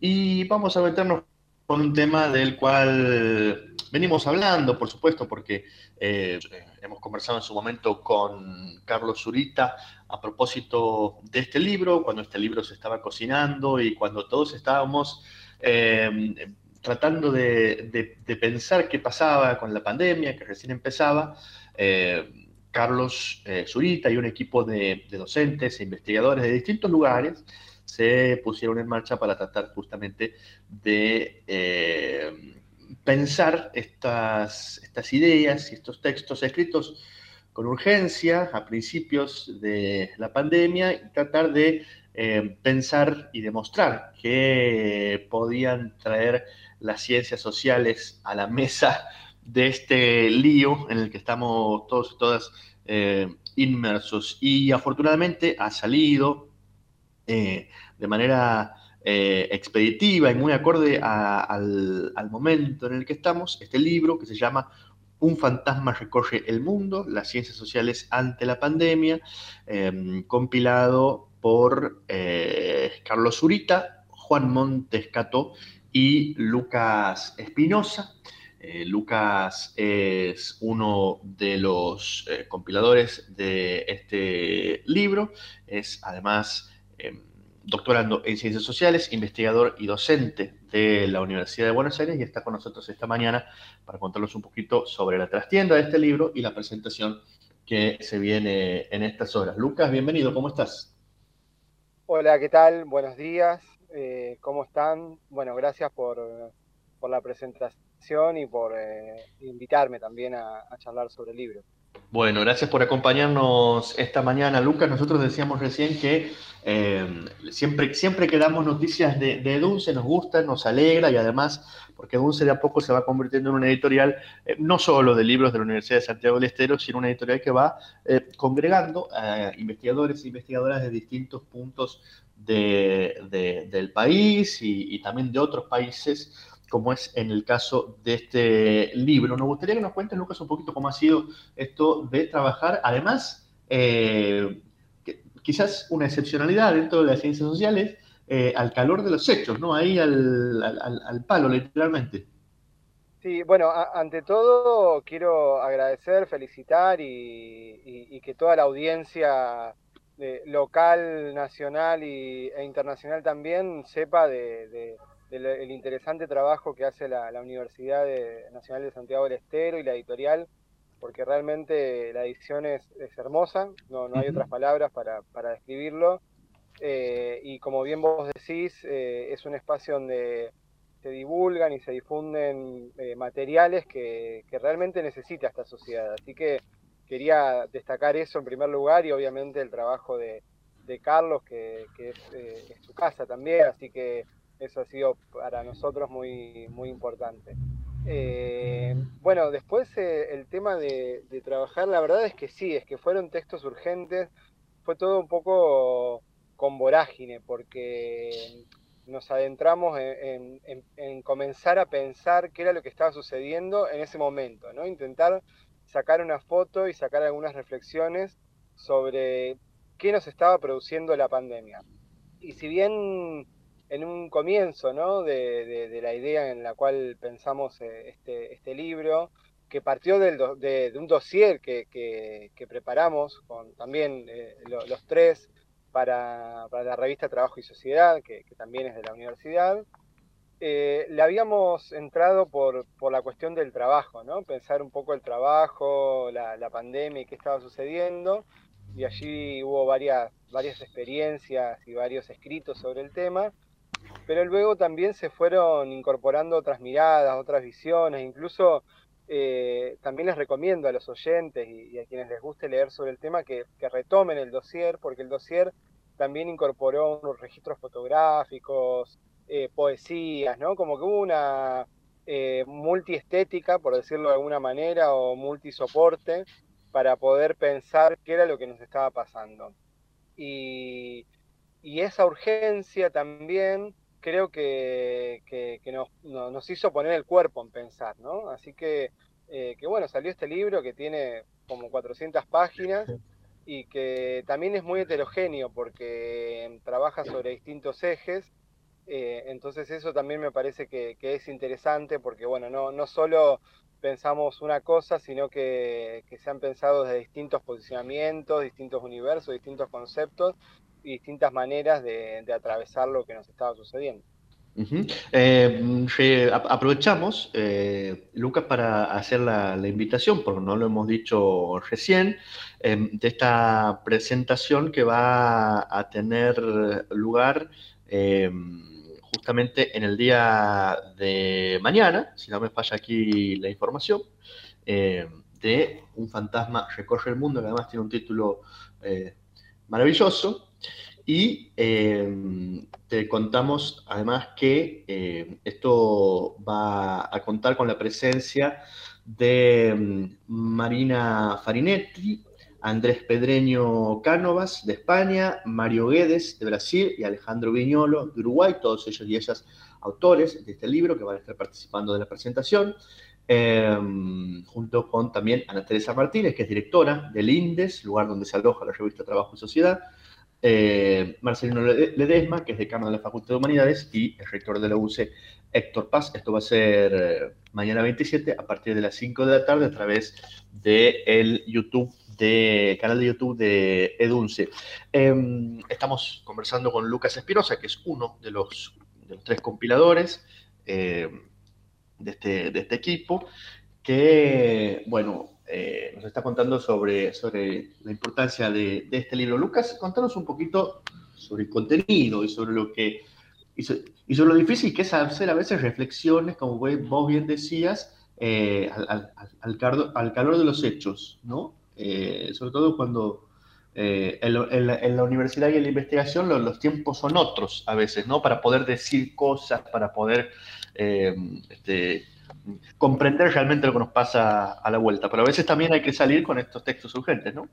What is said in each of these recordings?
Y vamos a meternos con un tema del cual venimos hablando, por supuesto, porque eh, hemos conversado en su momento con Carlos Zurita a propósito de este libro, cuando este libro se estaba cocinando y cuando todos estábamos eh, tratando de, pensar qué pasaba con la pandemia, que recién empezaba. Eh, Carlos Zurita y un equipo de docentes e investigadores de distintos lugares se pusieron en marcha para tratar justamente de eh, pensar estas, estas ideas y estos textos escritos con urgencia a principios de la pandemia y tratar de eh, pensar y demostrar que podían traer las ciencias sociales a la mesa de este lío en el que estamos todos y todas eh, inmersos. Y afortunadamente ha salido, eh, de manera eh, expeditiva y muy acorde al, momento en el que estamos, este libro que se llama Un fantasma recorre el mundo, las ciencias sociales ante la pandemia, em, compilado por eh, Carlos Zurita, Juan Montescato y Lucas Espinosa. Lucas es uno de los compiladores de este libro, es además Em, doctorando en Ciencias Sociales, investigador y docente de la Universidad de Buenos Aires y está con nosotros esta mañana para contarnos un poquito sobre la trastienda de este libro y la presentación que se viene en estas horas. Lucas, bienvenido, ¿cómo estás? Hola, ¿qué tal? Buenos días, eh, ¿cómo están? Bueno, gracias por, la presentación y por eh, invitarme también a charlar sobre el libro. Bueno, gracias por acompañarnos esta mañana, Lucas. Nosotros decíamos recién que eh, siempre, siempre que damos noticias de, de, Dunce nos gusta, nos alegra y además porque Dunce de a poco se va convirtiendo en una editorial eh, no solo de libros de la Universidad de Santiago del Estero, sino una editorial que va eh, congregando a investigadores e investigadoras de distintos puntos del país y también de otros países como es en el caso de este libro. Nos gustaría que nos cuentes, Lucas, un poquito cómo ha sido esto de trabajar, además, eh, quizás una excepcionalidad dentro de las ciencias sociales, eh, al calor de los hechos, ¿no? Ahí al, palo, literalmente. Sí, bueno, ante todo quiero agradecer, felicitar y, que toda la audiencia eh, local, nacional e internacional también sepa de el interesante trabajo que hace la, Universidad Nacional de Santiago del Estero y la editorial, porque realmente la edición es, hermosa, no, hay otras palabras para, describirlo. Eh, y como bien vos decís, eh, es un espacio donde se divulgan y se difunden eh, materiales que, realmente necesita esta sociedad. Así que quería destacar eso en primer lugar y obviamente el trabajo de, Carlos, que, es, es, su casa también. Así que eso ha sido para nosotros muy, muy importante. Eh, bueno, después eh, el tema de, trabajar, la verdad es que sí, es que fueron textos urgentes, fue todo un poco con vorágine, porque nos adentramos en, comenzar a pensar qué era lo que estaba sucediendo en ese momento, ¿no? Intentar sacar una foto y sacar algunas reflexiones sobre qué nos estaba produciendo la pandemia. Y si bien en un comienzo ¿no? de, la idea en la cual pensamos eh, este, este libro, que partió del de, un dossier que, preparamos con también eh, los tres para, la revista Trabajo y Sociedad, que, también es de la universidad. Eh, le habíamos entrado por, la cuestión del trabajo, ¿no? pensar un poco el trabajo, la, la pandemia y qué estaba sucediendo, y allí hubo varias, varias experiencias y varios escritos sobre el tema pero luego también se fueron incorporando otras miradas, otras visiones, incluso eh, también les recomiendo a los oyentes y, a quienes les guste leer sobre el tema que, retomen el dossier, porque el dossier también incorporó unos registros fotográficos, eh, poesías, ¿no? Como que hubo una eh, multiestética, por decirlo de alguna manera, o multisoporte, para poder pensar qué era lo que nos estaba pasando. Y, y esa urgencia también creo que, nos, hizo poner el cuerpo en pensar, ¿no? Así que, eh, que, bueno, salió este libro que tiene como 400 páginas y que también es muy heterogéneo porque trabaja sobre distintos ejes Eh, entonces eso también me parece que, es interesante porque, bueno, no, no solo pensamos una cosa, sino que, se han pensado desde distintos posicionamientos, distintos universos, distintos conceptos distintas maneras de, atravesar lo que nos estaba sucediendo. Eh, aprovechamos, eh, Lucas, para hacer la, invitación, porque no lo hemos dicho recién, de esta presentación que va a tener lugar justamente en el día de mañana, si no me falla aquí la información, eh, de Un fantasma recorre el mundo, que además tiene un título eh, maravilloso. Y eh, te contamos además que esto va a contar con la presencia de mm, Marina Farinetti, Andrés Pedreño Cánovas de España, Mario Guedes de Brasil y Alejandro Viñolo de Uruguay, todos ellos y ellas autores de este libro que van a estar participando de la presentación, em, junto con también Ana Teresa Martínez, que es directora del INDES, lugar donde se aloja la revista Trabajo y Sociedad, eh, Marcelino Ledesma, que es decano de la Facultad de Humanidades, y el rector de la UCE, Héctor Paz. Esto va a ser eh, mañana 27 a partir de las 5 de la tarde a través del el YouTube de canal de YouTube de Edunce. Em, estamos conversando con Lucas Espirosa, que es uno de los, tres compiladores de, este, de, este, equipo, que, bueno, eh, nos está contando sobre, sobre la importancia de, este libro. Lucas, contanos un poquito sobre el contenido y sobre lo que... Y sobre, lo difícil que es hacer a veces reflexiones, como vos bien decías, eh, al, al, calor de los hechos, ¿no? Eh, sobre todo cuando eh, en, la, universidad y en la investigación los, tiempos son otros a veces, ¿no? Para poder decir cosas, para poder eh, este, comprender realmente lo que nos pasa a la vuelta. Pero a veces también hay que salir con estos textos urgentes, ¿no?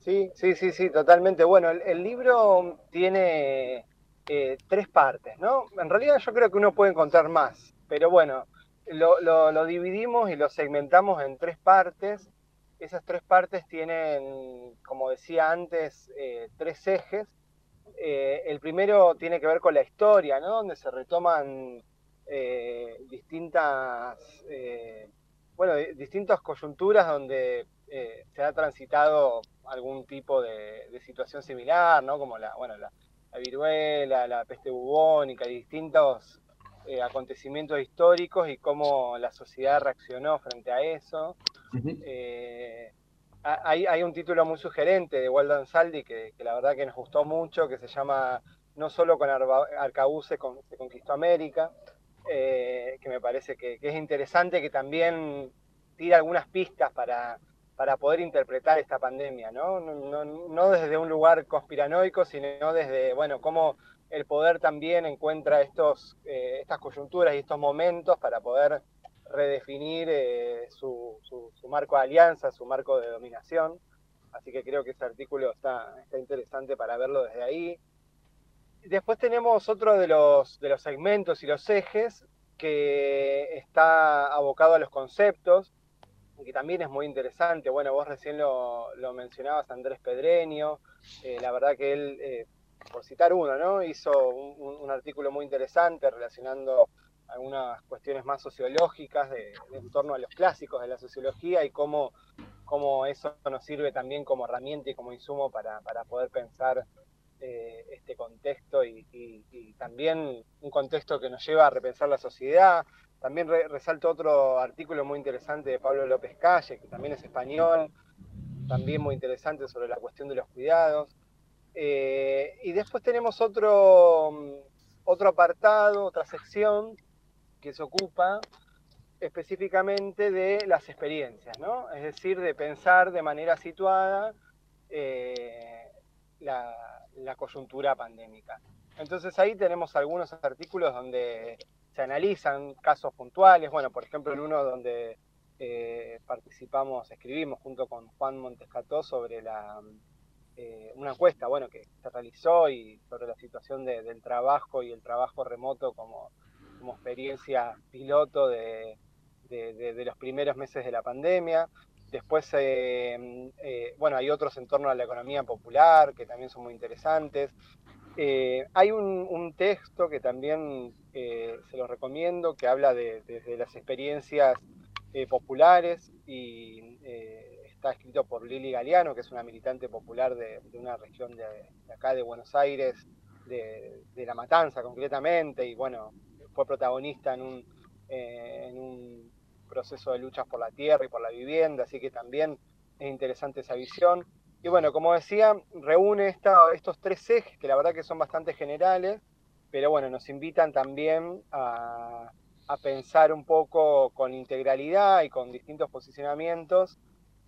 Sí, sí, sí, sí, totalmente. Bueno, el, libro tiene tres partes, ¿no? En realidad yo creo que uno puede encontrar más, pero bueno, lo, lo dividimos y lo segmentamos en tres partes esas tres partes tienen, como decía antes, eh, tres ejes. Eh, el primero tiene que ver con la historia, ¿no? Donde se retoman eh, distintas, bueno, distintas coyunturas donde se ha transitado algún tipo de, situación similar, ¿no? Como la, bueno, la, la viruela, la peste bubónica, distintos acontecimientos históricos y cómo la sociedad reaccionó frente a eso. Eh, hay, un título muy sugerente de Waldo Saldi que, la verdad que nos gustó mucho, que se llama No solo con Arcabuce se conquistó América, eh, que me parece que, es interesante, que también tira algunas pistas para, para poder interpretar esta pandemia, ¿no? No, desde un lugar conspiranoico, sino desde, bueno, cómo el poder también encuentra estos, eh, estas coyunturas y estos momentos para poder redefinir eh, su, marco de alianza, su marco de dominación. Así que creo que ese artículo está, está interesante para verlo desde ahí. Después tenemos otro de los, de los segmentos y los ejes que está abocado a los conceptos, que también es muy interesante. Bueno, vos recién lo, mencionabas, Andrés Pedreño. Eh, la verdad que él, eh, por citar uno, ¿no? hizo un, artículo muy interesante relacionando algunas cuestiones más sociológicas de, en torno a los clásicos de la sociología y cómo, cómo eso nos sirve también como herramienta y como insumo para, poder pensar eh, este contexto y, también un contexto que nos lleva a repensar la sociedad. También resalto otro artículo muy interesante de Pablo López Calle, que también es español, también muy interesante sobre la cuestión de los cuidados. Eh, y después tenemos otro, otro apartado, otra sección, que se ocupa específicamente de las experiencias, ¿no? Es decir, de pensar de manera situada eh, la, coyuntura pandémica. Entonces ahí tenemos algunos artículos donde se analizan casos puntuales, bueno, por ejemplo, en uno donde eh, participamos, escribimos junto con Juan Montescató sobre la, eh, una encuesta, bueno, que se realizó y sobre la situación del trabajo y el trabajo remoto como como experiencia piloto de, los primeros meses de la pandemia. Después, eh, eh, bueno, hay otros en torno a la economía popular que también son muy interesantes. Eh, hay un, texto que también eh, se lo recomiendo, que habla de, las experiencias populares y está escrito por Lili Galeano, que es una militante popular de, una región de, acá de Buenos Aires, de, La Matanza concretamente, y bueno, fue protagonista en un, en un proceso de luchas por la tierra y por la vivienda, así que también es interesante esa visión. Y bueno, como decía, reúne estos tres ejes que la verdad que son bastante generales, pero bueno, nos invitan también a, pensar un poco con integralidad y con distintos posicionamientos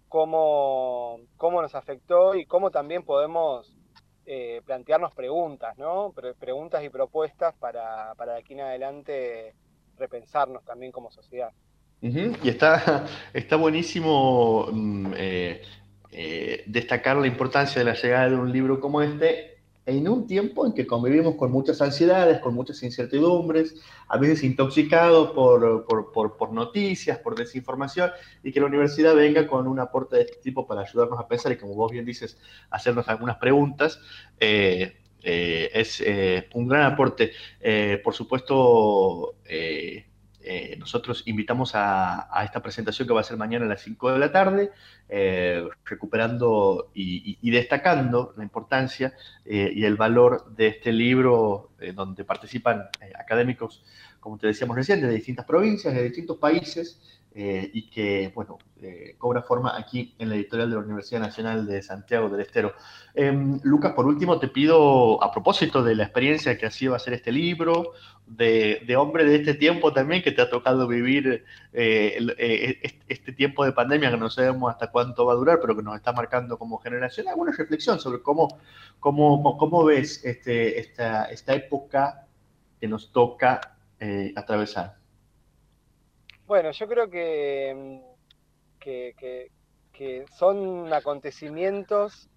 cómo, cómo nos afectó y cómo también podemos eh, plantearnos preguntas, ¿no? preguntas y propuestas para, para de aquí en adelante repensarnos también como sociedad. Y está, está buenísimo mm, eh, eh, destacar la importancia de la llegada de un libro como este en un tiempo en que convivimos con muchas ansiedades, con muchas incertidumbres, a veces intoxicados por, por, noticias, por desinformación, y que la universidad venga con un aporte de este tipo para ayudarnos a pensar y, como vos bien dices, hacernos algunas preguntas. Eh, es un gran aporte. por supuesto, eh, nosotros invitamos a, esta presentación que va a ser mañana a las 5 de la tarde, eh, recuperando y, destacando la importancia eh, y el valor de este libro, donde participan académicos, como te decíamos recién, de distintas provincias, de distintos países, eh, y que, bueno, eh, cobra forma aquí en la editorial de la Universidad Nacional de Santiago del Estero. Em, Lucas, por último, te pido, a propósito de la experiencia que ha sido hacer este libro, de, hombre de este tiempo también, que te ha tocado vivir eh, este tiempo de pandemia que no sabemos hasta cuánto va a durar, pero que nos está marcando como generación, alguna reflexión sobre cómo, cómo, cómo ves este, esta, esta época que nos toca atravesar. Bueno, yo creo que, mm, que, son acontecimientos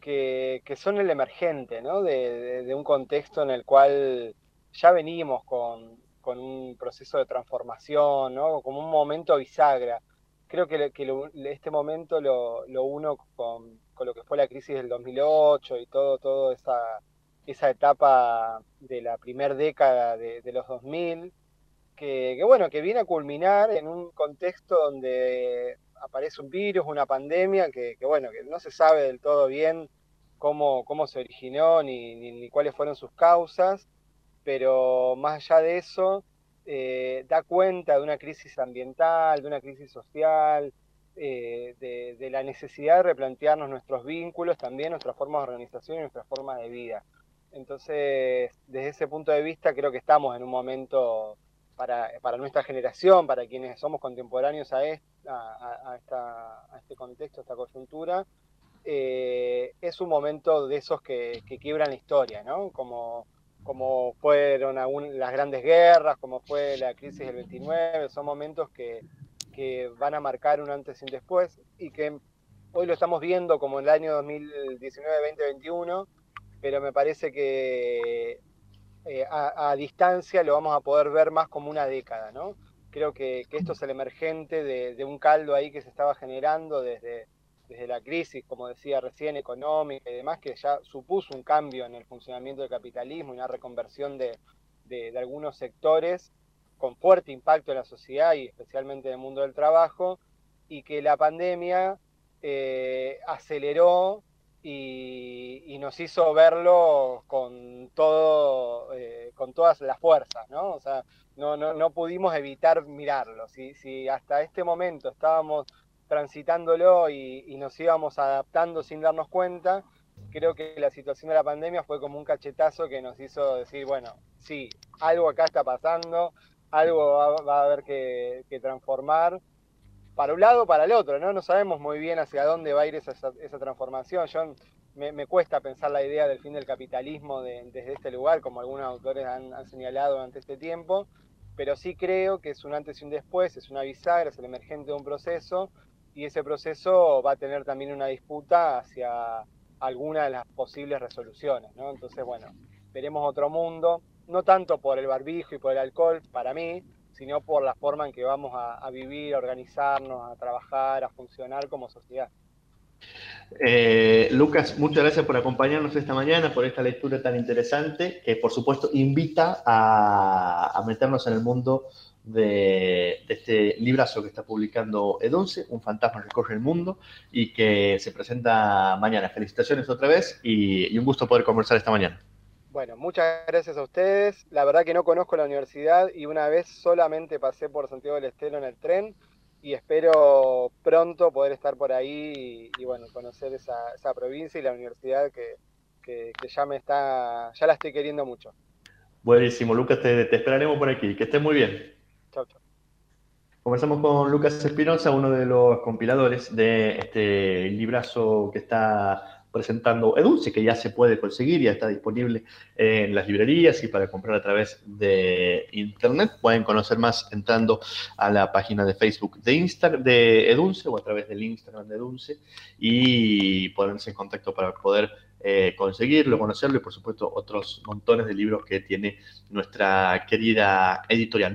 que, son el emergente, ¿no? De, un contexto en el cual ya venimos con, un proceso de transformación, ¿no? Como un momento bisagra. Creo que, este momento lo, uno con, lo que fue la crisis del 2008 y todo, toda esa, esa etapa de la primera década de, los 2000, que, bueno, que viene a culminar en un contexto donde aparece un virus, una pandemia, que, bueno, que no se sabe del todo bien cómo, cómo se originó ni, ni, cuáles fueron sus causas, pero más allá de eso, eh, da cuenta de una crisis ambiental, de una crisis social, eh, de, de, la necesidad de replantearnos nuestros vínculos, también nuestra forma de organización y nuestra forma de vida. Entonces, desde ese punto de vista, creo que estamos en un momento para, nuestra generación, para quienes somos contemporáneos a, a, este contexto, a esta coyuntura, eh, es un momento de esos que, quiebran la historia, ¿no? Como, como fueron las grandes guerras, como fue la crisis del 29, son momentos que, que van a marcar un antes y un después y que hoy lo estamos viendo como en el año 2019-2021, pero me parece que eh, a, distancia lo vamos a poder ver más como una década, ¿no? Creo que, esto es el emergente de, un caldo ahí que se estaba generando desde, desde la crisis, como decía recién, económica y demás, que ya supuso un cambio en el funcionamiento del capitalismo, una reconversión de, algunos sectores con fuerte impacto en la sociedad y especialmente en el mundo del trabajo, y que la pandemia eh, aceleró y, nos hizo verlo con todo, eh, con todas las fuerzas, ¿no? O sea, no, no, no pudimos evitar mirarlo. Si, si, hasta este momento estábamos transitándolo y, nos íbamos adaptando sin darnos cuenta, creo que la situación de la pandemia fue como un cachetazo que nos hizo decir, bueno, sí, algo acá está pasando, algo va, a haber que transformar para un lado para el otro, ¿no? No sabemos muy bien hacia dónde va a ir esa, esa transformación. Yo me, cuesta pensar la idea del fin del capitalismo desde este lugar, como algunos autores han, señalado durante este tiempo, pero sí creo que es un antes y un después, es una bisagra, es el emergente de un proceso, y ese proceso va a tener también una disputa hacia alguna de las posibles resoluciones, ¿no? Entonces, bueno, veremos otro mundo, no tanto por el barbijo y por el alcohol, para mí, sino por la forma en que vamos a, vivir, a organizarnos, a trabajar, a funcionar como sociedad. Eh, Lucas, muchas gracias por acompañarnos esta mañana, por esta lectura tan interesante, que por supuesto invita a, meternos en el mundo de, este librazo que está publicando Edunce, Un fantasma recorre el mundo, y que se presenta mañana. Felicitaciones otra vez y un gusto poder conversar esta mañana. Bueno, muchas gracias a ustedes. La verdad que no conozco la universidad y una vez solamente pasé por Santiago del Estero en el tren y espero pronto poder estar por ahí y, bueno, conocer esa, provincia y la universidad que, ya me está, ya la estoy queriendo mucho. Buenísimo, Lucas, te, te esperaremos por aquí. Que estés muy bien. Chao, chao. Conversamos con Lucas Espinosa, uno de los compiladores de este librazo que está presentando Edulce, que ya se puede conseguir, ya está disponible en las librerías y para comprar a través de internet. Pueden conocer más entrando a la página de Facebook de, Insta, de Edulce o a través del Instagram de Edulce y ponerse en contacto para poder eh, conseguirlo, conocerlo y por supuesto otros montones de libros que tiene nuestra querida editorial.